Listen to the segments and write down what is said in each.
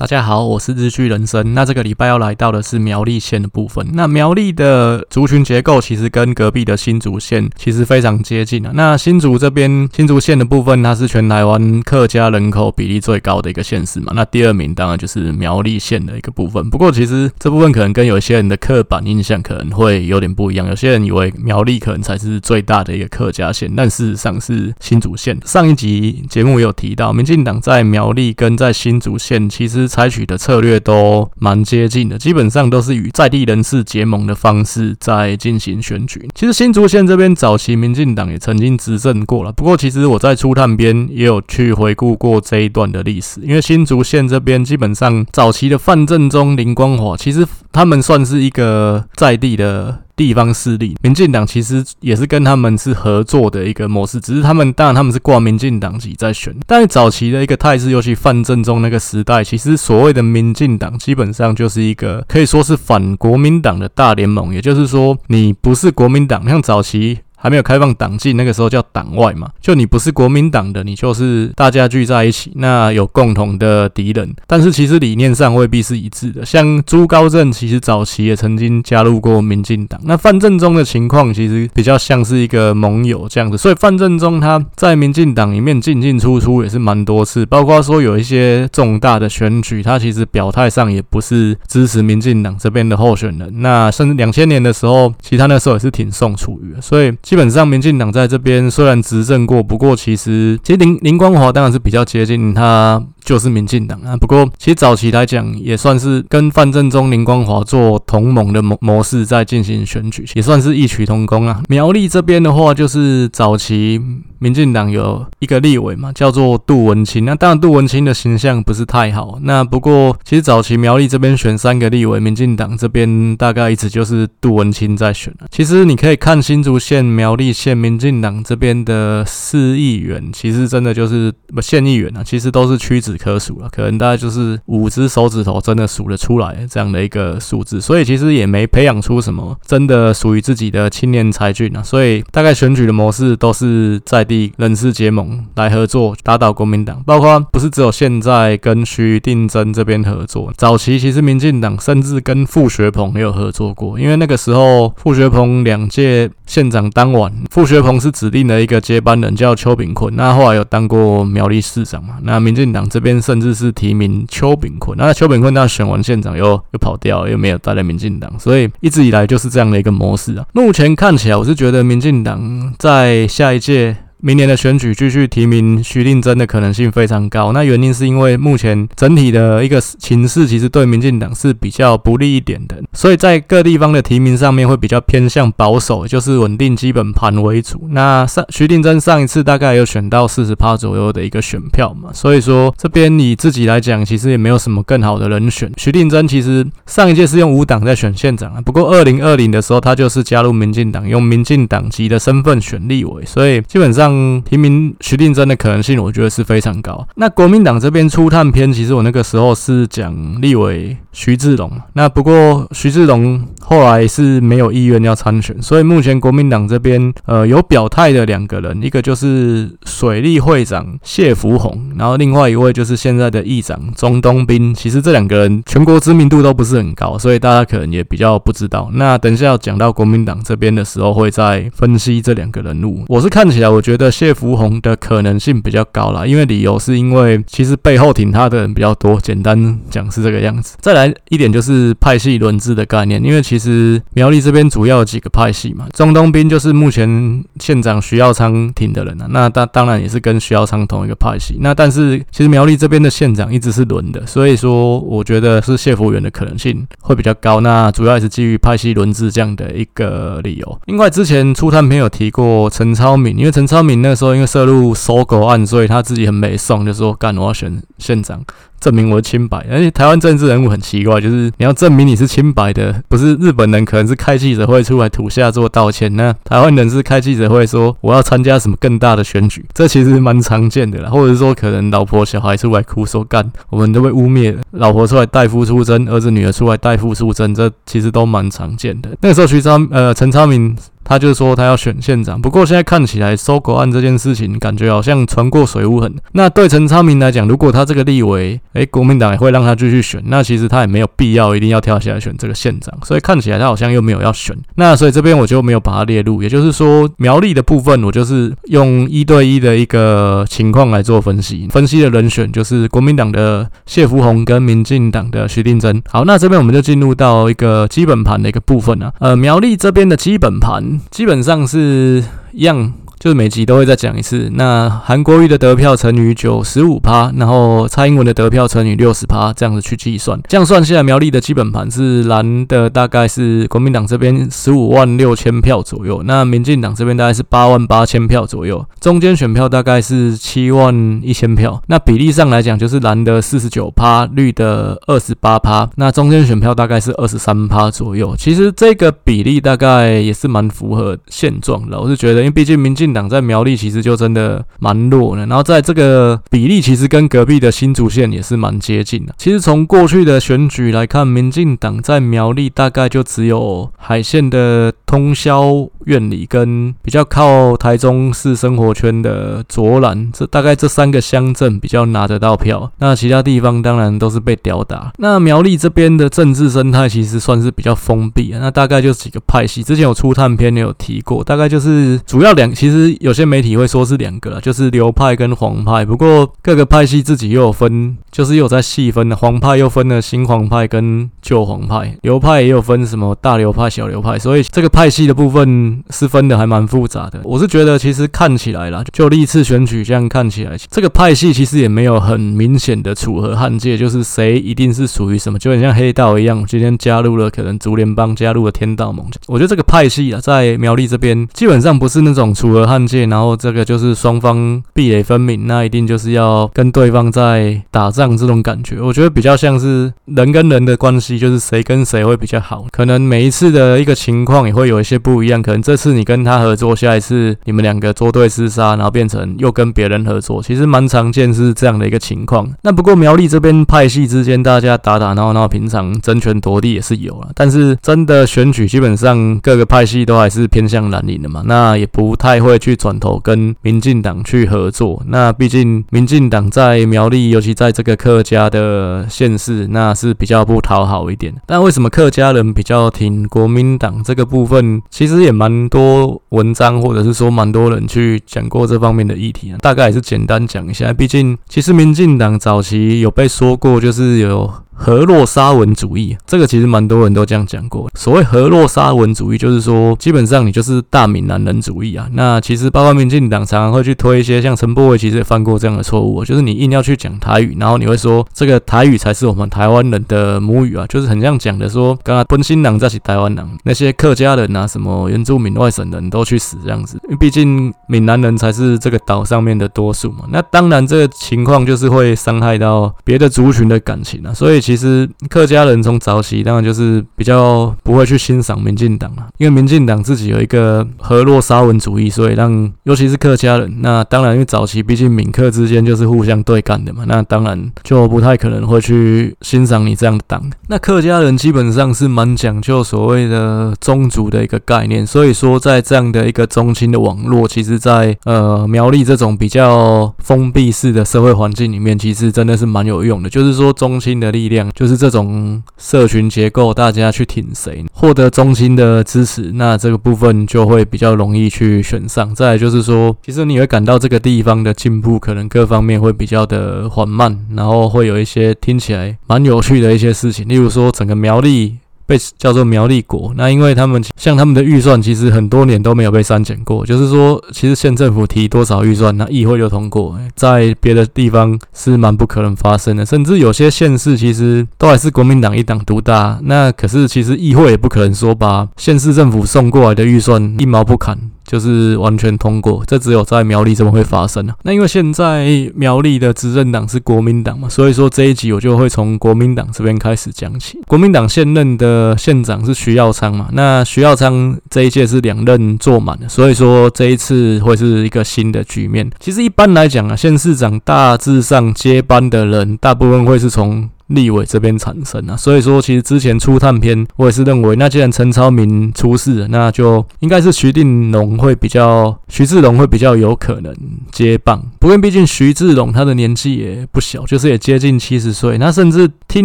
大家好，我是日剧人生。那这个礼拜要来到的是苗栗县的部分。那苗栗的族群结构其实跟隔壁的新竹县其实非常接近啊。那新竹这边新竹县的部分，它是全台湾客家人口比例最高的一个县市嘛。那第二名当然就是苗栗县的一个部分。不过其实这部分可能跟有些人的刻板印象可能会有点不一样。有些人以为苗栗可能才是最大的一个客家县，但事实上是新竹县。上一集节目有提到，民进党在苗栗跟在新竹县其实。采取的策略都蛮接近的，基本上都是与在地人士结盟的方式在进行选举。其实新竹县这边早期民进党也曾经执政过了，不过其实我在初探边也有去回顾过这一段的历史，因为新竹县这边基本上早期的范正中、林光华，其实他们算是一个在地的。地方势力，民进党其实也是跟他们是合作的一个模式，只是他们当然他们是挂民进党籍在选，但是早期的一个态势，尤其范正中那个时代，其实所谓的民进党基本上就是一个可以说是反国民党的大联盟，也就是说你不是国民党，像早期。还没有开放党禁，那个时候叫党外嘛，就你不是国民党的，你就是大家聚在一起，那有共同的敌人，但是其实理念上未必是一致的。像朱高正其实早期也曾经加入过民进党，那范正中的情况其实比较像是一个盟友这样子，所以范正中他在民进党里面进进出出也是蛮多次，包括说有一些重大的选举，他其实表态上也不是支持民进党这边的候选人。那甚至两千年的时候，其实他那时候也是挺宋楚瑜的，所以。基本上，民进党在这边虽然执政过，不过其实其实林林光华当然是比较接近他。就是民进党啊，不过其实早期来讲也算是跟范正中、林光华做同盟的模模式在进行选举，也算是异曲同工啊。苗栗这边的话，就是早期民进党有一个立委嘛，叫做杜文清。那当然杜文清的形象不是太好。那不过其实早期苗栗这边选三个立委，民进党这边大概一直就是杜文清在选。其实你可以看新竹县、苗栗县民进党这边的市议员，其实真的就是不县议员啊，其实都是屈指可数了，可能大概就是五只手指头真的数得出来这样的一个数字，所以其实也没培养出什么真的属于自己的青年才俊啊，所以大概选举的模式都是在地人士结盟来合作打倒国民党，包括不是只有现在跟徐定珍这边合作，早期其实民进党甚至跟傅学鹏也有合作过，因为那个时候傅学鹏两届县长当晚，傅学鹏是指定了一个接班人叫邱炳坤，那后来有当过苗栗市长嘛，那民进党这边。甚至是提名邱炳坤，那邱炳坤他选完县长又又跑掉，又没有待在民进党，所以一直以来就是这样的一个模式啊。目前看起来，我是觉得民进党在下一届。明年的选举继续提名徐定珍的可能性非常高。那原因是因为目前整体的一个情势其实对民进党是比较不利一点的，所以在各地方的提名上面会比较偏向保守，就是稳定基本盘为主。那上徐定珍上一次大概有选到四十趴左右的一个选票嘛，所以说这边你自己来讲，其实也没有什么更好的人选。徐定珍其实上一届是用无党在选县长啊，不过二零二零的时候他就是加入民进党，用民进党籍的身份选立委，所以基本上。嗯，提名徐定真的可能性，我觉得是非常高。那国民党这边初探篇，其实我那个时候是讲立委徐志龙。那不过徐志龙后来是没有意愿要参选，所以目前国民党这边呃有表态的两个人，一个就是水利会长谢福弘，然后另外一位就是现在的议长钟东斌。其实这两个人全国知名度都不是很高，所以大家可能也比较不知道。那等一下要讲到国民党这边的时候，会再分析这两个人物。我是看起来，我觉得。的谢福弘的可能性比较高啦，因为理由是因为其实背后挺他的人比较多，简单讲是这个样子。再来一点就是派系轮治的概念，因为其实苗栗这边主要有几个派系嘛，中东兵就是目前县长徐耀昌挺的人啊，那当当然也是跟徐耀昌同一个派系。那但是其实苗栗这边的县长一直是轮的，所以说我觉得是谢福元的可能性会比较高。那主要也是基于派系轮治这样的一个理由。另外之前初探篇有提过陈超明，因为陈超敏明。那时候因为涉入搜狗案，所以他自己很没送，就说干我要选县长。证明我清白，而且台湾政治人物很奇怪，就是你要证明你是清白的，不是日本人可能是开记者会出来土下做道歉，那台湾人是开记者会说我要参加什么更大的选举，这其实蛮常见的啦，或者是说可能老婆小孩出来哭说干，我们都被污蔑了，老婆出来代夫出征，儿子女儿出来代夫出征，这其实都蛮常见的。那个时候徐超呃陈昌明他就说他要选县长，不过现在看起来收狗案这件事情感觉好像船过水无痕。那对陈昌明来讲，如果他这个立委诶，国民党也会让他继续选，那其实他也没有必要一定要跳下来选这个县长，所以看起来他好像又没有要选。那所以这边我就没有把它列入，也就是说苗栗的部分，我就是用一对一的一个情况来做分析，分析的人选就是国民党的谢福弘跟民进党的徐定祯。好，那这边我们就进入到一个基本盘的一个部分啊，呃，苗栗这边的基本盘基本上是一样。就是每集都会再讲一次。那韩国瑜的得票乘以九十五趴，然后蔡英文的得票乘以六十趴，这样子去计算。这样算下来，苗栗的基本盘是蓝的，大概是国民党这边十五万六千票左右，那民进党这边大概是八万八千票左右，中间选票大概是七万一千票。那比例上来讲，就是蓝的四十九趴，绿的二十八趴，那中间选票大概是二十三趴左右。其实这个比例大概也是蛮符合现状的。我是觉得，因为毕竟民进党在苗栗其实就真的蛮弱的，然后在这个比例其实跟隔壁的新竹县也是蛮接近的。其实从过去的选举来看，民进党在苗栗大概就只有海线的通宵苑里跟比较靠台中市生活圈的卓兰，这大概这三个乡镇比较拿得到票。那其他地方当然都是被吊打。那苗栗这边的政治生态其实算是比较封闭啊，那大概就是几个派系。之前有出探片也有提过，大概就是主要两，其实。有些媒体会说是两个，就是流派跟黄派。不过各个派系自己又有分，就是又有在细分的。黄派又分了新黄派跟旧黄派，流派也有分什么大流派、小流派。所以这个派系的部分是分的还蛮复杂的。我是觉得其实看起来啦，就历次选举这样看起来，这个派系其实也没有很明显的楚河汉界，就是谁一定是属于什么，就很像黑道一样。今天加入了可能竹联帮，加入了天道盟。我觉得这个派系啊，在苗栗这边基本上不是那种楚河汉界。然后这个就是双方壁垒分明，那一定就是要跟对方在打仗这种感觉。我觉得比较像是人跟人的关系，就是谁跟谁会比较好。可能每一次的一个情况也会有一些不一样。可能这次你跟他合作，下一次你们两个作对厮杀，然后变成又跟别人合作。其实蛮常见是这样的一个情况。那不过苗栗这边派系之间大家打打闹闹，平常争权夺利也是有了。但是真的选举，基本上各个派系都还是偏向蓝营的嘛，那也不太会去。去转头跟民进党去合作，那毕竟民进党在苗栗，尤其在这个客家的县市，那是比较不讨好一点。但为什么客家人比较挺国民党这个部分，其实也蛮多文章，或者是说蛮多人去讲过这方面的议题啊。大概也是简单讲一下，毕竟其实民进党早期有被说过，就是有。河洛沙文主义，这个其实蛮多人都这样讲过。所谓河洛沙文主义，就是说基本上你就是大闽南人主义啊。那其实包括民进党常常会去推一些，像陈柏伟其实也犯过这样的错误，就是你硬要去讲台语，然后你会说这个台语才是我们台湾人的母语啊，就是很像讲的说，刚刚本新党在是台湾人，那些客家人啊，什么原住民、外省人都去死这样子。因为毕竟闽南人才是这个岛上面的多数嘛。那当然这个情况就是会伤害到别的族群的感情啊，所以。其实客家人从早期当然就是比较不会去欣赏民进党了，因为民进党自己有一个河洛沙文主义，所以让尤其是客家人，那当然因为早期毕竟闽客之间就是互相对干的嘛，那当然就不太可能会去欣赏你这样的党。那客家人基本上是蛮讲究所谓的宗族的一个概念，所以说在这样的一个宗亲的网络，其实在呃苗栗这种比较封闭式的社会环境里面，其实真的是蛮有用的，就是说宗亲的力量。就是这种社群结构，大家去挺谁，获得中心的支持，那这个部分就会比较容易去选上。再来就是说，其实你会感到这个地方的进步，可能各方面会比较的缓慢，然后会有一些听起来蛮有趣的一些事情，例如说整个苗栗。被叫做苗栗国，那因为他们像他们的预算，其实很多年都没有被删减过。就是说，其实县政府提多少预算，那议会就通过。在别的地方是蛮不可能发生的，甚至有些县市其实都还是国民党一党独大。那可是其实议会也不可能说把县市政府送过来的预算一毛不砍。就是完全通过，这只有在苗栗这么会发生啊。那因为现在苗栗的执政党是国民党嘛，所以说这一集我就会从国民党这边开始讲起。国民党现任的呃县长是徐耀昌嘛，那徐耀昌这一届是两任坐满的，所以说这一次会是一个新的局面。其实一般来讲啊，县市长大致上接班的人，大部分会是从立委这边产生啊。所以说，其实之前初探篇，我也是认为，那既然陈超明出事了，那就应该是徐定龙会比较，徐志龙会比较有可能接棒。不过毕竟徐志龙他的年纪也不小，就是也接近七十岁，那甚至听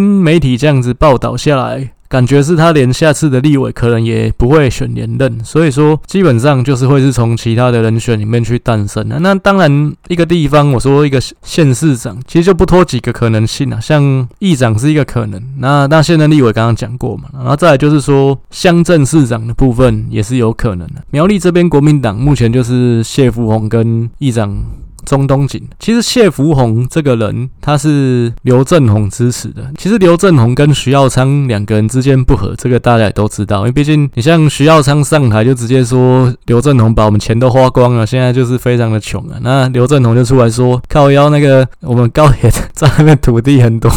媒体这样子报道下来。感觉是他连下次的立委可能也不会选连任，所以说基本上就是会是从其他的人选里面去诞生的。那当然，一个地方我说一个县市长，其实就不脱几个可能性啊，像议长是一个可能，那那现任立委刚刚讲过嘛，然后再来就是说乡镇市长的部分也是有可能的。苗栗这边国民党目前就是谢福弘跟议长。中东锦，其实谢福弘这个人，他是刘政鸿支持的。其实刘政鸿跟徐耀昌两个人之间不和，这个大家也都知道。因为毕竟你像徐耀昌上台就直接说刘政鸿把我们钱都花光了，现在就是非常的穷啊。那刘政鸿就出来说靠腰那个我们高铁站那个土地很多，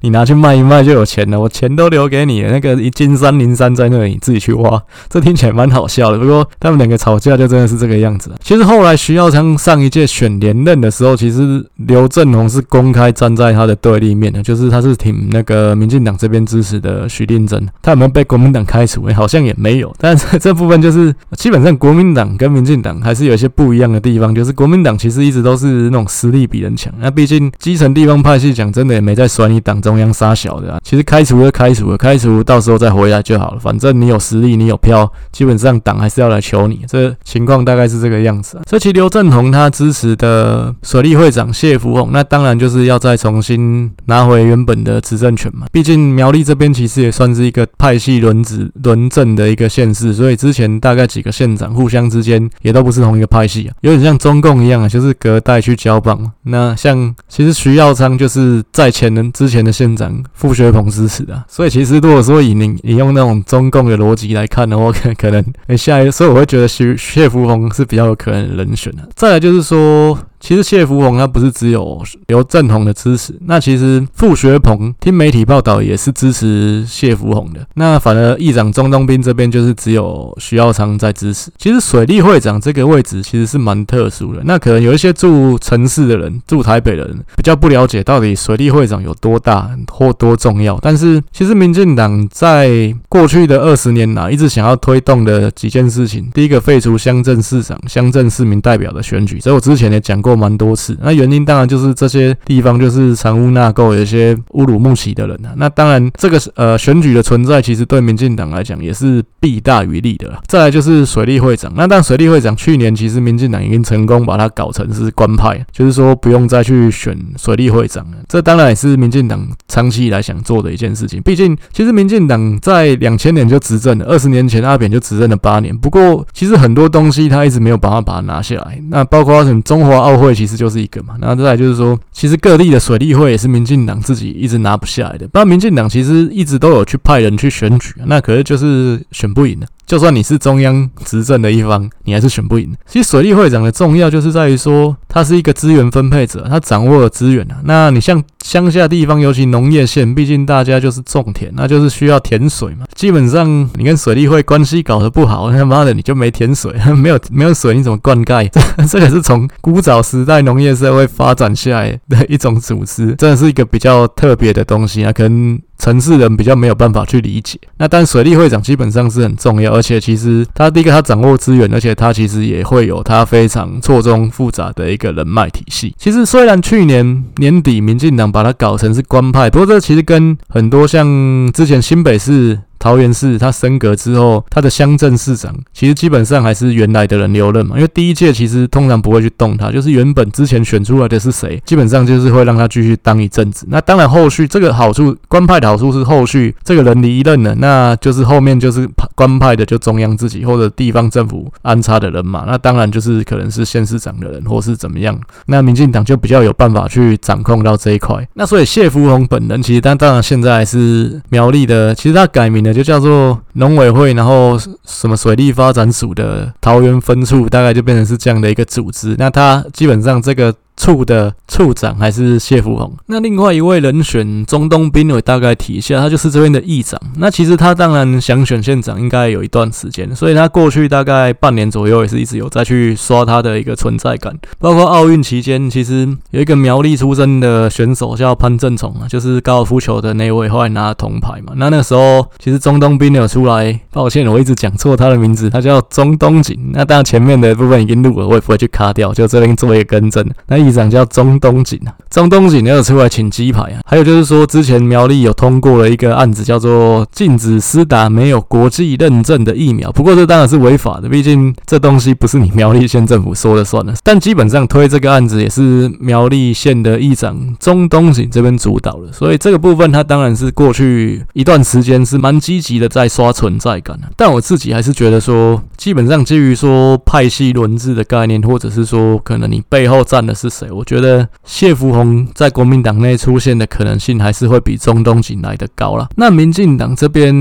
你拿去卖一卖就有钱了，我钱都留给你了，那个一金山银山在那里，你自己去挖。这听起来蛮好笑的。不过他们两个吵架就真的是这个样子。其实后来徐耀昌上一届选联连。任的时候，其实刘政鸿是公开站在他的对立面的，就是他是挺那个民进党这边支持的徐定祯。他有没有被国民党开除？好像也没有。但是这部分就是基本上国民党跟民进党还是有一些不一样的地方，就是国民党其实一直都是那种实力比人强。那毕竟基层地方派系讲真的也没在甩你党中央杀小的啊。其实开除就开除了，开除到时候再回来就好了。反正你有实力，你有票，基本上党还是要来求你。这情况大概是这个样子啊。所以其实刘政鸿他支持的。呃，水利会长谢福弘，那当然就是要再重新拿回原本的执政权嘛。毕竟苗栗这边其实也算是一个派系轮值轮政的一个县市，所以之前大概几个县长互相之间也都不是同一个派系啊，有点像中共一样啊，就是隔代去交棒。那像其实徐耀昌就是在前人之前的县长傅学鹏支持的，所以其实如果说以你你用那种中共的逻辑来看的话，可 可能下一，所以我会觉得徐谢福弘是比较有可能的人选的。再来就是说。其实谢福弘他不是只有刘政鸿的支持，那其实傅学鹏听媒体报道也是支持谢福弘的。那反而议长钟东斌这边就是只有徐耀昌在支持。其实水利会长这个位置其实是蛮特殊的。那可能有一些住城市的人、住台北的人比较不了解到底水利会长有多大或多重要。但是其实民进党在过去的二十年来一直想要推动的几件事情，第一个废除乡镇市长、乡镇市民代表的选举，这我之前也讲过。蛮多次，那原因当然就是这些地方就是藏污纳垢，有些乌鲁木齐的人啊。那当然，这个呃选举的存在，其实对民进党来讲也是弊大于利的。再来就是水利会长，那但水利会长去年其实民进党已经成功把它搞成是官派，就是说不用再去选水利会长了。这当然也是民进党长期以来想做的一件事情。毕竟，其实民进党在两千年就执政了，二十年前阿扁就执政了八年。不过，其实很多东西他一直没有办法把它拿下来。那包括什么中华奥。会其实就是一个嘛，然后再来就是说，其实各地的水利会也是民进党自己一直拿不下来的。不然民进党其实一直都有去派人去选举，那可是就是选不赢的。就算你是中央执政的一方，你还是选不赢。其实水利会长的重要就是在于说，他是一个资源分配者，他掌握了资源啊。那你像乡下地方，尤其农业县，毕竟大家就是种田，那就是需要田水嘛。基本上你跟水利会关系搞得不好，他 妈的你就没田水，没有没有水，你怎么灌溉？这 这个是从古早时代农业社会发展下来的一种组织，真的是一个比较特别的东西啊，可能。城市人比较没有办法去理解，那但水利会长基本上是很重要，而且其实他第一个他掌握资源，而且他其实也会有他非常错综复杂的一个人脉体系。其实虽然去年年底民进党把他搞成是官派，不过这其实跟很多像之前新北市。桃园市他升格之后，他的乡镇市长其实基本上还是原来的人留任嘛，因为第一届其实通常不会去动他，就是原本之前选出来的是谁，基本上就是会让他继续当一阵子。那当然后续这个好处，官派的好处是后续这个人离任了，那就是后面就是官派的就中央自己或者地方政府安插的人嘛，那当然就是可能是县市长的人或是怎么样，那民进党就比较有办法去掌控到这一块。那所以谢福弘本人其实，但当然现在是苗栗的，其实他改名。就叫做农委会，然后什么水利发展署的桃园分处，大概就变成是这样的一个组织。那它基本上这个处的处长还是谢福弘。那另外一位人选中东兵，我大概提一下，他就是这边的议长。那其实他当然想选县长，应该有一段时间，所以他过去大概半年左右也是一直有再去刷他的一个存在感。包括奥运期间，其实有一个苗栗出身的选手叫潘正崇啊，就是高尔夫球的那位，后来拿铜牌嘛。那那时候其实中东兵有出来，抱歉，我一直讲错他的名字，他叫中东锦。那当然前面的部分已经录了，我也不会去卡掉，就这边做一个更正。那议长叫钟东锦啊，钟东锦也有出来请鸡排啊。还有就是说，之前苗栗有通过了一个案子，叫做禁止施打没有国际认证的疫苗。不过这当然是违法的，毕竟这东西不是你苗栗县政府说了算的。但基本上推这个案子也是苗栗县的议长钟东锦这边主导的，所以这个部分他当然是过去一段时间是蛮积极的在刷存在感的。但我自己还是觉得说，基本上基于说派系轮治的概念，或者是说可能你背后站的是我觉得谢福弘在国民党内出现的可能性还是会比中东锦来得高啦。那民进党这边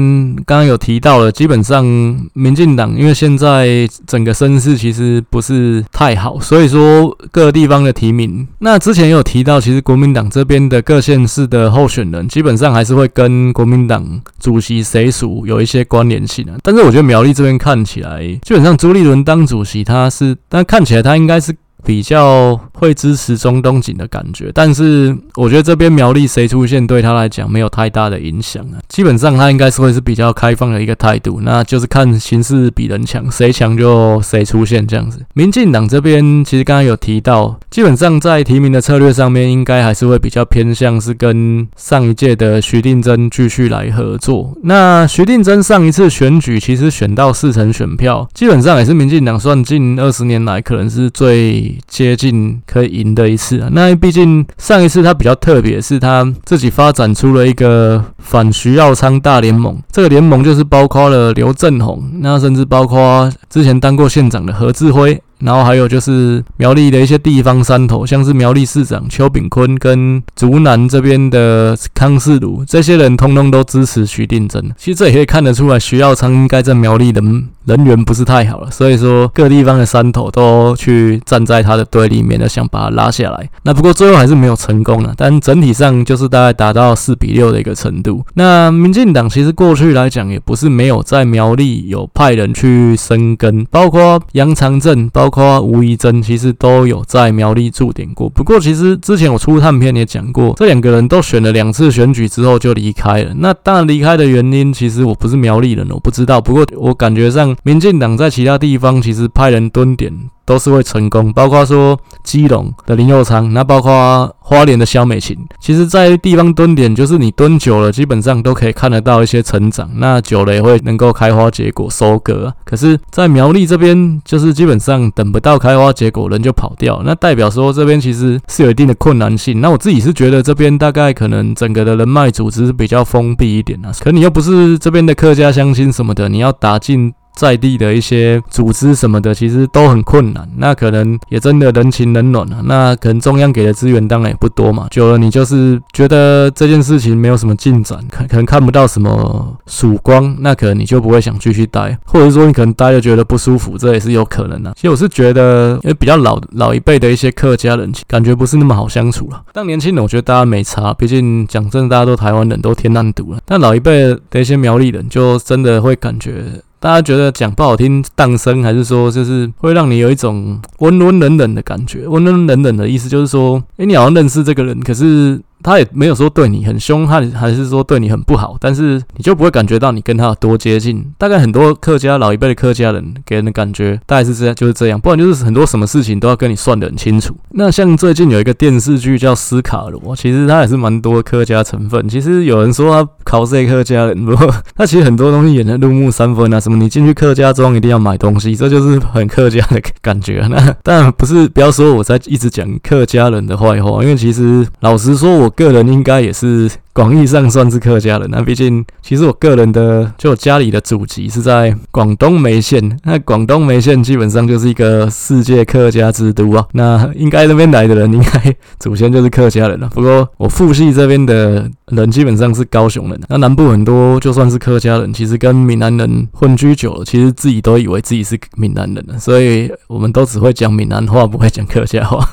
刚刚有提到了，基本上民进党因为现在整个声势其实不是太好，所以说各地方的提名，那之前有提到，其实国民党这边的各县市的候选人基本上还是会跟国民党主席谁属有一些关联性啊。但是我觉得苗栗这边看起来，基本上朱立伦当主席，他是，但看起来他应该是。比较会支持中东锦的感觉，但是我觉得这边苗栗谁出现对他来讲没有太大的影响啊。基本上他应该是会是比较开放的一个态度，那就是看形势比人强，谁强就谁出现这样子。民进党这边其实刚刚有提到，基本上在提名的策略上面，应该还是会比较偏向是跟上一届的徐定祯继续来合作。那徐定祯上一次选举其实选到四成选票，基本上也是民进党算近二十年来可能是最。接近可以赢的一次啊，那毕竟上一次他比较特别，是他自己发展出了一个反徐耀昌大联盟，这个联盟就是包括了刘振宏，那甚至包括之前当过县长的何志辉。然后还有就是苗栗的一些地方山头，像是苗栗市长邱炳坤跟竹南这边的康世儒，这些人通通都支持徐定祯。其实这也可以看得出来，徐耀昌应该在苗栗的人缘不是太好了，所以说各地方的山头都去站在他的对立面，想把他拉下来。那不过最后还是没有成功了，但整体上就是大概达到四比六的一个程度。那民进党其实过去来讲也不是没有在苗栗有派人去生根，包括杨长镇，包。括吴怡珍其实都有在苗栗驻点过，不过其实之前我出探片也讲过，这两个人都选了两次选举之后就离开了。那当然离开的原因，其实我不是苗栗人，我不知道。不过我感觉上，民进党在其他地方其实派人蹲点。都是会成功，包括说基隆的林佑昌，那包括花莲的萧美琴，其实，在地方蹲点，就是你蹲久了，基本上都可以看得到一些成长，那久了也会能够开花结果收割。可是，在苗栗这边，就是基本上等不到开花结果，人就跑掉，那代表说这边其实是有一定的困难性。那我自己是觉得这边大概可能整个的人脉组织比较封闭一点啊，可你又不是这边的客家乡亲什么的，你要打进。在地的一些组织什么的，其实都很困难。那可能也真的人情冷暖啊。那可能中央给的资源当然也不多嘛。久了，你就是觉得这件事情没有什么进展，可可能看不到什么曙光，那可能你就不会想继续待，或者说你可能待就觉得不舒服，这也是有可能的。其实我是觉得，因为比较老老一辈的一些客家人，感觉不是那么好相处了。但年轻人，我觉得大家没差，毕竟讲真的，大家都台湾人都天然独了。但老一辈的一些苗栗人，就真的会感觉。大家觉得讲不好听，诞生还是说就是会让你有一种温温冷冷的感觉？温温冷冷的意思就是说，诶，你好像认识这个人，可是。他也没有说对你很凶，悍还是说对你很不好，但是你就不会感觉到你跟他有多接近。大概很多客家老一辈的客家人给人的感觉大概是这样，就是这样。不然就是很多什么事情都要跟你算得很清楚。那像最近有一个电视剧叫《斯卡罗》，其实它也是蛮多客家成分。其实有人说他考这客家人，不过他其实很多东西演得入木三分啊。什么你进去客家庄一定要买东西，这就是很客家的感觉。那当然不是，不要说我在一直讲客家人的坏话，因为其实老实说我。个人应该也是广义上算是客家人。那毕竟，其实我个人的就我家里的祖籍是在广东梅县。那广东梅县基本上就是一个世界客家之都啊。那应该那边来的人，应该祖先就是客家人了。不过我父系这边的人基本上是高雄人。那南部很多就算是客家人，其实跟闽南人混居久了，其实自己都以为自己是闽南人了。所以我们都只会讲闽南话，不会讲客家话。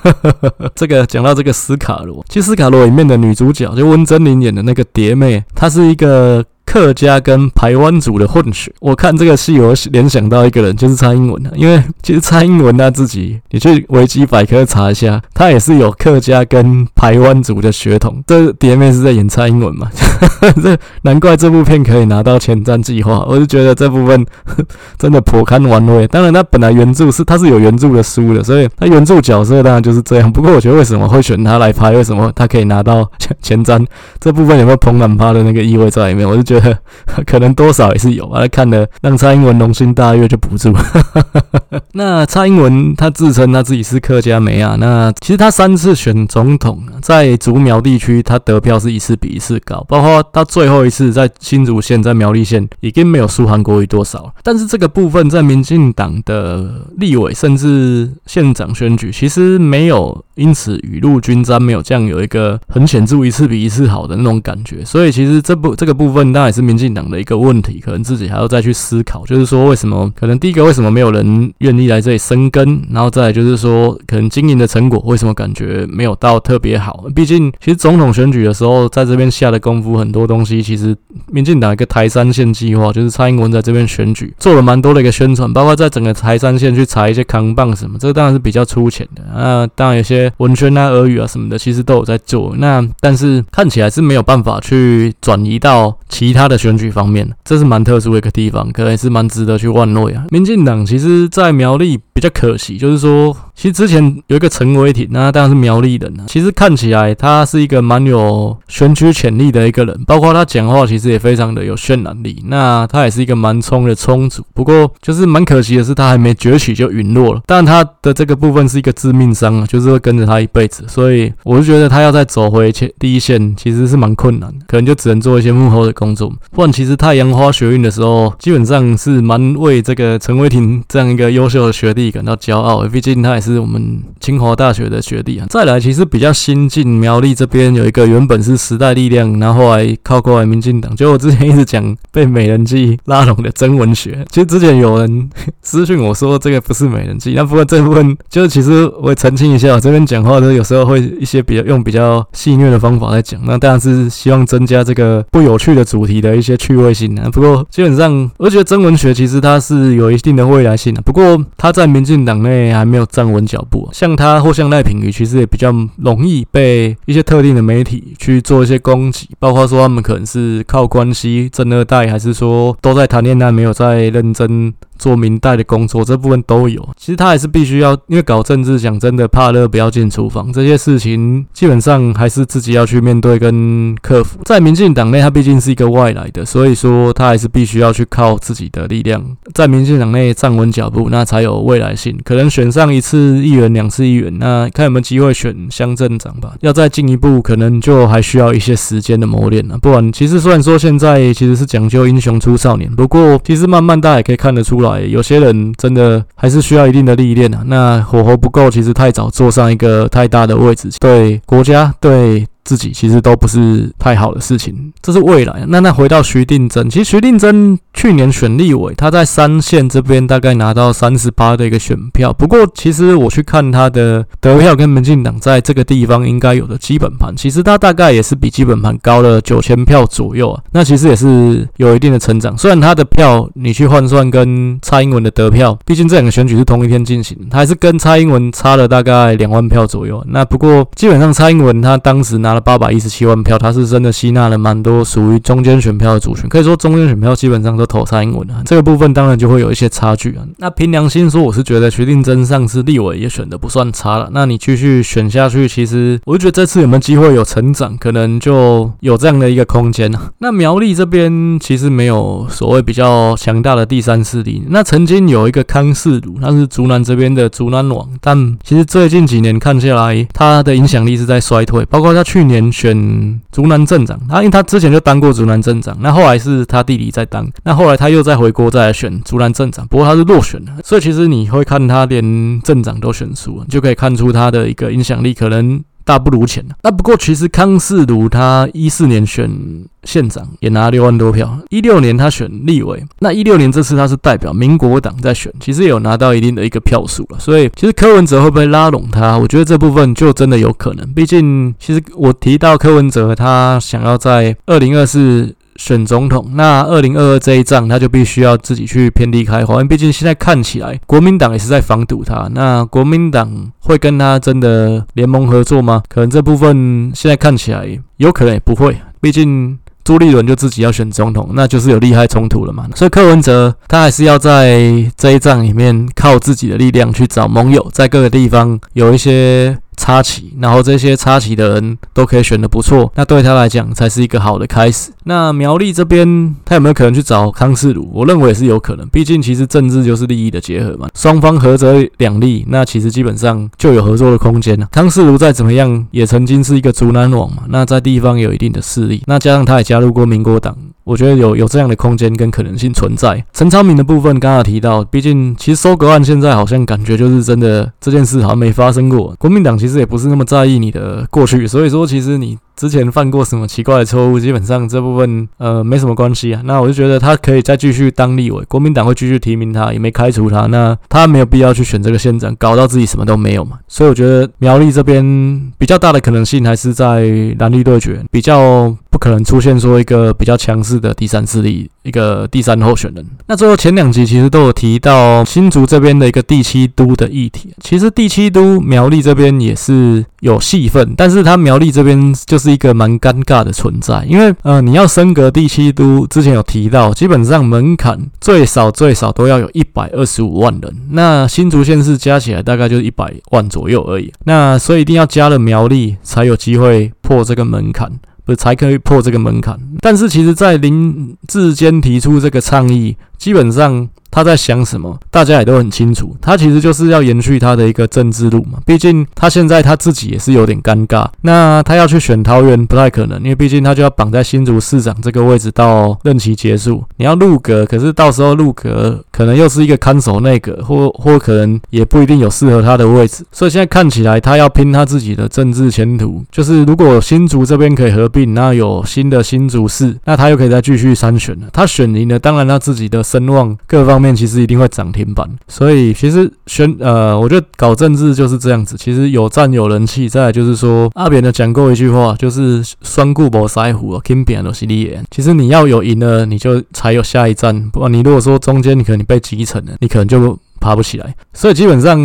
这个讲到这个斯卡罗，其实斯卡罗里面的女主角就温贞菱演的那个蝶妹，她是一个。客家跟台湾族的混血，我看这个戏，我联想到一个人，就是蔡英文啊。因为其实蔡英文他自己，你去维基百科查一下，他也是有客家跟台湾族的血统。这碟妹是在演蔡英文嘛？这难怪这部片可以拿到前瞻计划。我就觉得这部分真的颇堪玩味。当然，他本来原著是他是有原著的书的，所以他原著角色当然就是这样。不过，我觉得为什么会选他来拍？为什么他可以拿到前前瞻？这部分有没有彭南趴的那个意味在里面？我就觉得。可能多少也是有，啊看的让蔡英文龙心大悦就不住。那蔡英文他自称他自己是客家妹啊，那其实他三次选总统，在竹苗地区他得票是一次比一次高，包括他最后一次在新竹县、在苗栗县已经没有输韩国瑜多少。但是这个部分在民进党的立委甚至县长选举，其实没有因此雨露均沾，没有这样有一个很显著一次比一次好的那种感觉。所以其实这部这个部分当然也是民进党的一个问题，可能自己还要再去思考，就是说为什么可能第一个为什么没有人愿意来这里生根，然后再来就是说可能经营的成果为什么感觉没有到特别好？毕竟其实总统选举的时候在这边下的功夫很多东西，其实民进党一个台三线计划，就是蔡英文在这边选举做了蛮多的一个宣传，包括在整个台三线去采一些扛棒什么，这个当然是比较粗浅的。那当然有些文宣啊、俄语啊什么的，其实都有在做。那但是看起来是没有办法去转移到其他的。选举方面，这是蛮特殊的一个地方，可能也是蛮值得去玩味啊。民进党其实，在苗栗比较可惜，就是说，其实之前有一个陈伟霆，那当然是苗栗人啊。其实看起来他是一个蛮有选举潜力的一个人，包括他讲话其实也非常的有渲染力。那他也是一个蛮冲的冲组，不过就是蛮可惜的是，他还没崛起就陨落了。但他的这个部分是一个致命伤啊，就是会跟着他一辈子。所以我就觉得他要再走回前第一线，其实是蛮困难的，可能就只能做一些幕后的工作。不然，其实太阳花学运的时候，基本上是蛮为这个陈伟霆这样一个优秀的学弟感到骄傲。毕竟他也是我们清华大学的学弟啊。再来，其实比较新进苗栗这边有一个原本是时代力量，然后后来靠过来民进党。就我之前一直讲被美人计拉拢的曾文学，其实之前有人私讯我说这个不是美人计。那不过这部分就其实我澄清一下，我这边讲话都有时候会一些比较用比较戏谑的方法来讲。那当然是希望增加这个不有趣的主题的一些趣味。性啊，不过基本上，我觉得曾文学其实他是有一定的未来性的。不过他在民进党内还没有站稳脚步，像他或像赖品妤，其实也比较容易被一些特定的媒体去做一些攻击，包括说他们可能是靠关系政二代，还是说都在谈恋爱，没有在认真。做民代的工作，这部分都有。其实他还是必须要，因为搞政治，讲真的，怕热不要进厨房。这些事情基本上还是自己要去面对跟克服。在民进党内，他毕竟是一个外来的，所以说他还是必须要去靠自己的力量，在民进党内站稳脚步，那才有未来性。可能选上一次议员、两次议员，那看有没有机会选乡镇长吧。要再进一步，可能就还需要一些时间的磨练了。不然，其实虽然说现在其实是讲究英雄出少年，不过其实慢慢大家也可以看得出来。有些人真的还是需要一定的历练啊，那火候不够，其实太早坐上一个太大的位置，对国家对。自己其实都不是太好的事情，这是未来。那那回到徐定真，其实徐定真去年选立委，他在三线这边大概拿到三十八的一个选票。不过其实我去看他的得票跟民进党在这个地方应该有的基本盘，其实他大概也是比基本盘高了九千票左右啊。那其实也是有一定的成长。虽然他的票你去换算跟蔡英文的得票，毕竟这两个选举是同一天进行，他还是跟蔡英文差了大概两万票左右。那不过基本上蔡英文他当时拿。拿了八百一十七万票，他是真的吸纳了蛮多属于中间选票的族群，可以说中间选票基本上都投蔡英文了。这个部分当然就会有一些差距啊。那凭良心说，我是觉得徐定祯上次立委也选的不算差了。那你继续选下去，其实我就觉得这次有没有机会有成长，可能就有这样的一个空间啊。那苗栗这边其实没有所谓比较强大的第三势力。那曾经有一个康世儒，那是竹南这边的竹南王，但其实最近几年看下来，他的影响力是在衰退，包括他去。去年选竹南镇长，他因为他之前就当过竹南镇长，那后来是他弟弟在当，那后来他又再回国再来选竹南镇长，不过他是落选了，所以其实你会看他连镇长都选输了，就可以看出他的一个影响力可能。大不如前。那不过其实康世儒他一四年选县长也拿六万多票，一六年他选立委，那一六年这次他是代表民国党在选，其实有拿到一定的一个票数了。所以其实柯文哲会不会拉拢他？我觉得这部分就真的有可能。毕竟其实我提到柯文哲他想要在二零二四。选总统，那二零二二这一仗，他就必须要自己去遍地开花。因为毕竟现在看起来，国民党也是在防堵他。那国民党会跟他真的联盟合作吗？可能这部分现在看起来有可能也不会。毕竟朱立伦就自己要选总统，那就是有利害冲突了嘛。所以柯文哲他还是要在这一仗里面靠自己的力量去找盟友，在各个地方有一些。插旗，然后这些插旗的人都可以选得不错，那对他来讲才是一个好的开始。那苗栗这边他有没有可能去找康世儒？我认为也是有可能，毕竟其实政治就是利益的结合嘛，双方合则两利，那其实基本上就有合作的空间了。康世儒再怎么样，也曾经是一个竹南王嘛，那在地方有一定的势力，那加上他也加入过民国党。我觉得有有这样的空间跟可能性存在。陈昌明的部分刚刚提到，毕竟其实收割案现在好像感觉就是真的这件事好像没发生过。国民党其实也不是那么在意你的过去，所以说其实你。之前犯过什么奇怪的错误？基本上这部分呃没什么关系啊。那我就觉得他可以再继续当立委，国民党会继续提名他，也没开除他。那他没有必要去选这个县长，搞到自己什么都没有嘛。所以我觉得苗栗这边比较大的可能性还是在蓝绿对决，比较不可能出现说一个比较强势的第三势力，一个第三候选人。那最后前两集其实都有提到新竹这边的一个第七都的议题。其实第七都苗栗这边也是有戏份，但是他苗栗这边就。是一个蛮尴尬的存在，因为呃，你要升格第七都，之前有提到，基本上门槛最少最少都要有一百二十五万人，那新竹县市加起来大概就是一百万左右而已，那所以一定要加了苗栗才有机会破这个门槛，不才可以破这个门槛。但是其实，在林志坚提出这个倡议，基本上。他在想什么？大家也都很清楚。他其实就是要延续他的一个政治路嘛。毕竟他现在他自己也是有点尴尬。那他要去选桃园不太可能，因为毕竟他就要绑在新竹市长这个位置到任期结束。你要入阁，可是到时候入阁可能又是一个看守内阁，或或可能也不一定有适合他的位置。所以现在看起来，他要拼他自己的政治前途。就是如果新竹这边可以合并，那有新的新竹市，那他又可以再继续参选了。他选赢了，当然他自己的声望各方面其实一定会涨停板，所以其实选呃，我觉得搞政治就是这样子。其实有战有人气，再来就是说阿扁的讲过一句话，就是双顾不腮胡，金扁都是利眼。其实你要有赢了，你就才有下一站。不你如果说中间你可能你被击沉了，你可能就。爬不起来，所以基本上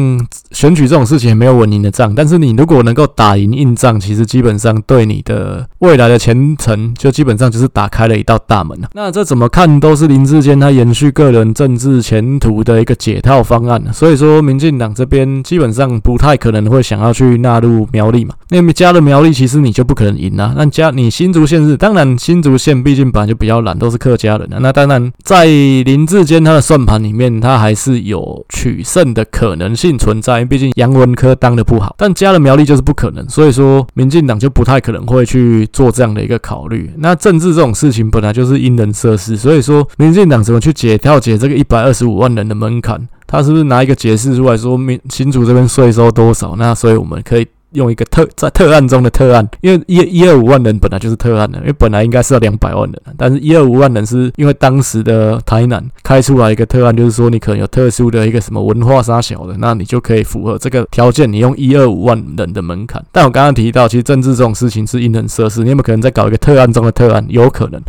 选举这种事情也没有稳赢的仗。但是你如果能够打赢硬仗，其实基本上对你的未来的前程就基本上就是打开了一道大门。那这怎么看都是林志坚他延续个人政治前途的一个解套方案。所以说，民进党这边基本上不太可能会想要去纳入苗栗嘛。那么加了苗栗，其实你就不可能赢啊。那加你新竹县是，当然新竹县毕竟本来就比较懒，都是客家人啊。那当然在林志坚他的算盘里面，他还是有。取胜的可能性存在，毕竟杨文科当的不好，但加了苗栗就是不可能，所以说民进党就不太可能会去做这样的一个考虑。那政治这种事情本来就是因人设事，所以说民进党怎么去解跳解这个一百二十五万人的门槛？他是不是拿一个解释出来说，民新竹这边税收多少？那所以我们可以。用一个特在特案中的特案，因为一一二五万人本来就是特案的，因为本来应该是要两百万人，但是一二五万人是因为当时的台南开出来一个特案，就是说你可能有特殊的一个什么文化沙小的，那你就可以符合这个条件，你用一二五万人的门槛。但我刚刚提到，其实政治这种事情是因人设事，你有没有可能在搞一个特案中的特案？有可能。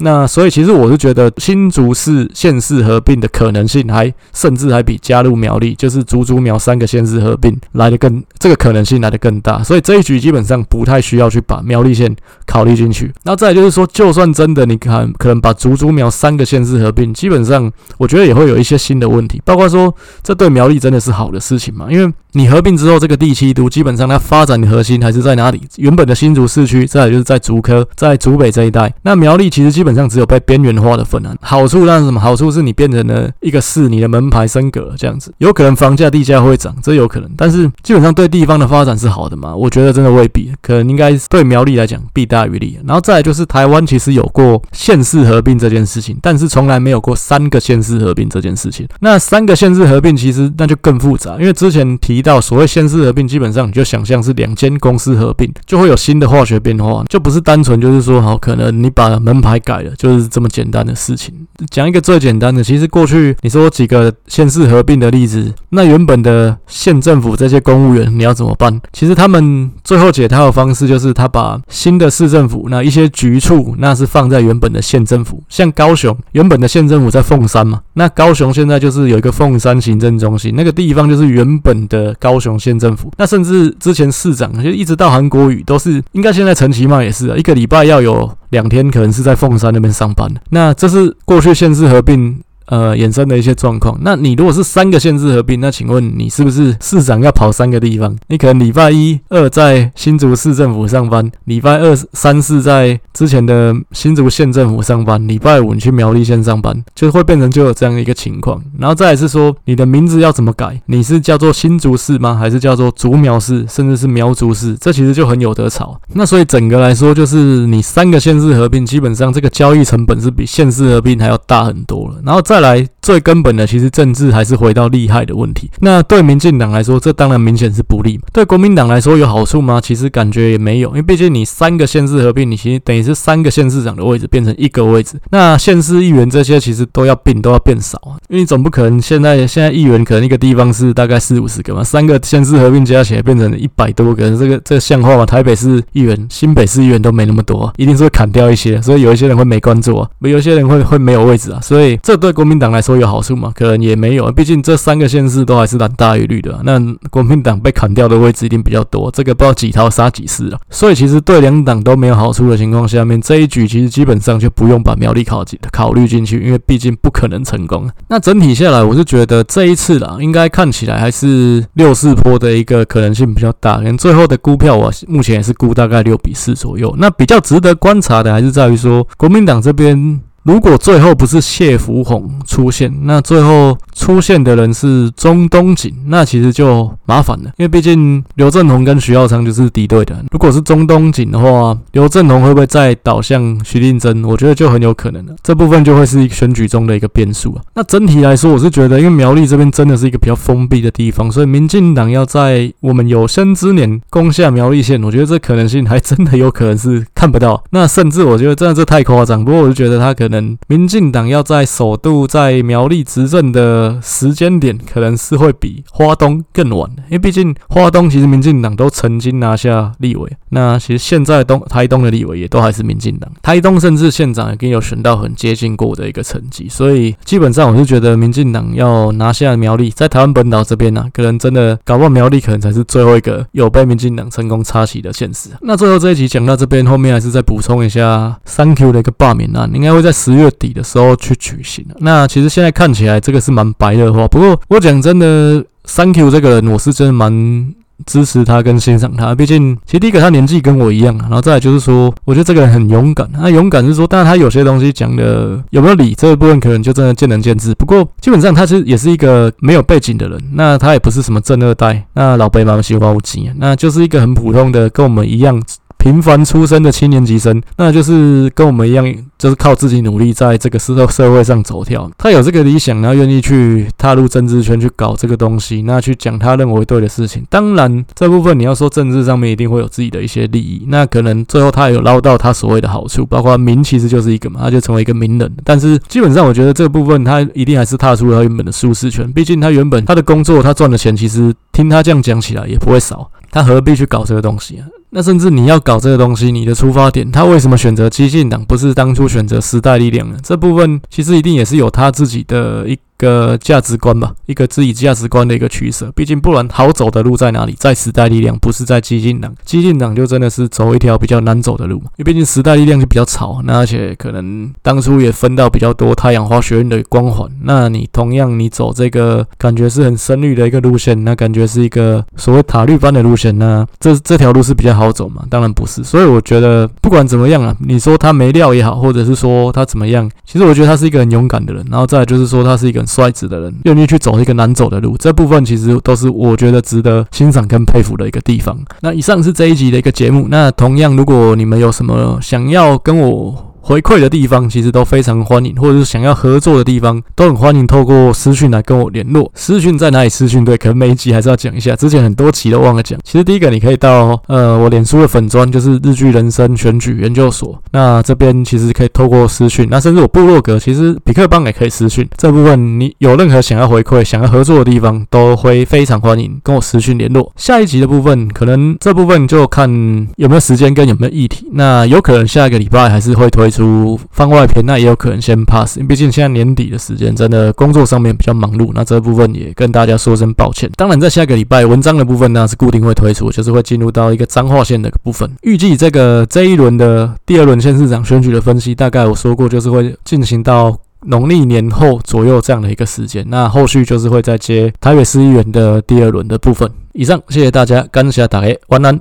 那所以其实我是觉得新竹市县市合并的可能性还甚至还比加入苗栗，就是竹竹苗三个县市合并来的更这个可能性来的更大，所以这一局基本上不太需要去把苗栗县考虑进去。那再就是说，就算真的你看可能把竹竹苗三个县市合并，基本上我觉得也会有一些新的问题，包括说这对苗栗真的是好的事情嘛？因为你合并之后，这个第七都基本上它发展的核心还是在哪里？原本的新竹市区，再来就是在竹科，在竹北这一带。那苗栗其实基本上只有被边缘化的份啊。好处那是什么？好处是你变成了一个市，你的门牌升格了这样子，有可能房价地价会涨，这有可能。但是基本上对地方的发展是好的嘛？我觉得真的未必，可能应该对苗栗来讲弊大于利。然后再来就是台湾其实有过县市合并这件事情，但是从来没有过三个县市合并这件事情。那三个县市合并其实那就更复杂，因为之前提到所谓县市合并，基本上你就想象是两间公司合并，就会有新的化学变化，就不是单纯就是说好可能你把门牌改了，就是这么简单的事情。讲一个最简单的，其实过去你说几个县市合并的例子，那原本的县政府这些公务员你要怎么办？其实他们最后解套的方式就是他把新的市政府那一些局处，那是放在原本的县政府，像高雄原本的县政府在凤山嘛，那高雄现在就是有一个凤山行政中心，那个地方就是原本的高雄县政府。那甚至之前市长就一直到韩国瑜都是，应该现在陈其迈也是啊，一个礼拜要有两天可能是在凤山那边上班。那这是过去县市合并。呃，衍生的一些状况。那你如果是三个县市合并，那请问你是不是市长要跑三个地方？你可能礼拜一、二在新竹市政府上班，礼拜二、三、四在之前的新竹县政府上班，礼拜五你去苗栗县上班，就会变成就有这样一个情况。然后再来是说，你的名字要怎么改？你是叫做新竹市吗？还是叫做竹苗市，甚至是苗竹市？这其实就很有得吵。那所以整个来说，就是你三个县市合并，基本上这个交易成本是比县市合并还要大很多了。然后再来最根本的，其实政治还是回到利害的问题。那对民进党来说，这当然明显是不利；对国民党来说有好处吗？其实感觉也没有，因为毕竟你三个县市合并，你其实等于是三个县市长的位置变成一个位置。那县市议员这些其实都要并，都要变少啊，因为你总不可能现在现在议员可能一个地方是大概四五十个嘛，三个县市合并加起来变成一百多个，这个这个像话吗？台北市议员、新北市议员都没那么多啊，一定是会砍掉一些，所以有一些人会没关注啊，有些人会会没有位置啊，所以这对国民党来说。有好处嘛？可能也没有啊，毕竟这三个县市都还是蓝大于绿的。那国民党被砍掉的位置一定比较多，这个不知道几套杀几次了。所以其实对两党都没有好处的情况下面，这一局其实基本上就不用把苗栗考考虑进去，因为毕竟不可能成功。那整体下来，我是觉得这一次啦，应该看起来还是六四坡的一个可能性比较大。连最后的估票，我目前也是估大概六比四左右。那比较值得观察的还是在于说，国民党这边。如果最后不是谢福弘出现，那最后出现的人是钟东锦，那其实就麻烦了，因为毕竟刘政鸿跟徐耀昌就是敌对的。如果是钟东锦的话，刘政鸿会不会再倒向徐令珍？我觉得就很有可能了。这部分就会是选举中的一个变数啊。那整体来说，我是觉得，因为苗栗这边真的是一个比较封闭的地方，所以民进党要在我们有生之年攻下苗栗县，我觉得这可能性还真的有可能是看不到。那甚至我觉得真的这太夸张。不过我就觉得他可能。民进党要在首度在苗栗执政的时间点，可能是会比花东更晚，因为毕竟花东其实民进党都曾经拿下立委，那其实现在东台东的立委也都还是民进党，台东甚至县长已经有选到很接近过的一个成绩，所以基本上我是觉得民进党要拿下苗栗，在台湾本岛这边呢、啊，可能真的搞不好苗栗可能才是最后一个有被民进党成功插旗的县市。那最后这一集讲到这边，后面还是再补充一下三 Q 的一个罢免案，应该会在。十月底的时候去举行，那其实现在看起来这个是蛮白热化。不过我讲真的，3Q 这个人我是真的蛮支持他跟欣赏他。毕竟，其实第一个他年纪跟我一样，然后再来就是说，我觉得这个人很勇敢。他勇敢是说，但是他有些东西讲的有没有理，这个部分可能就真的见仁见智。不过基本上他其实也是一个没有背景的人，那他也不是什么正二代，那老北蛮喜欢无极，那就是一个很普通的，跟我们一样。平凡出身的七年级生，那就是跟我们一样，就是靠自己努力在这个社社会上走跳。他有这个理想，然后愿意去踏入政治圈去搞这个东西，那去讲他认为对的事情。当然，这部分你要说政治上面一定会有自己的一些利益，那可能最后他也有捞到他所谓的好处，包括名其实就是一个嘛，他就成为一个名人。但是基本上，我觉得这部分他一定还是踏出了他原本的舒适圈。毕竟他原本他的工作，他赚的钱，其实听他这样讲起来也不会少。他何必去搞这个东西啊？那甚至你要搞这个东西，你的出发点，他为什么选择激进党，不是当初选择时代力量呢？这部分其实一定也是有他自己的一个价值观吧，一个自己价值观的一个取舍。毕竟不然，好走的路在哪里？在时代力量，不是在激进党。激进党就真的是走一条比较难走的路嘛，因为毕竟时代力量就比较吵，那而且可能当初也分到比较多太阳花学院的光环。那你同样你走这个感觉是很深绿的一个路线，那感觉是一个所谓塔绿班的路线，那这这条路是比较好走嘛？当然不是。所以我觉得不管怎么样啊，你说他没料也好，或者是说他怎么样，其实我觉得他是一个很勇敢的人。然后再来就是说他是一个率直的人，愿意去走一个难走的路。这部分其实都是我觉得值得欣赏跟佩服的一个地方。那以上是这一集的一个节目。那同样，如果你们有什么想要跟我回馈的地方其实都非常欢迎，或者是想要合作的地方都很欢迎，透过私讯来跟我联络。私讯在哪里？私讯对，可能每一集还是要讲一下，之前很多集都忘了讲。其实第一个你可以到呃我脸书的粉专，就是日剧人生选举研究所。那这边其实可以透过私讯，那甚至我部落格，其实比克邦也可以私讯。这部分你有任何想要回馈、想要合作的地方，都会非常欢迎跟我私讯联络。下一集的部分，可能这部分就看有没有时间跟有没有议题。那有可能下一个礼拜还是会推。出番外篇，那也有可能先 pass，因为毕竟现在年底的时间，真的工作上面比较忙碌。那这部分也跟大家说声抱歉。当然，在下个礼拜文章的部分呢，是固定会推出，就是会进入到一个彰化县的部分。预计这个这一轮的第二轮县市长选举的分析，大概我说过，就是会进行到农历年后左右这样的一个时间。那后续就是会再接台北市议员的第二轮的部分。以上，谢谢大家，感谢大家，晚安。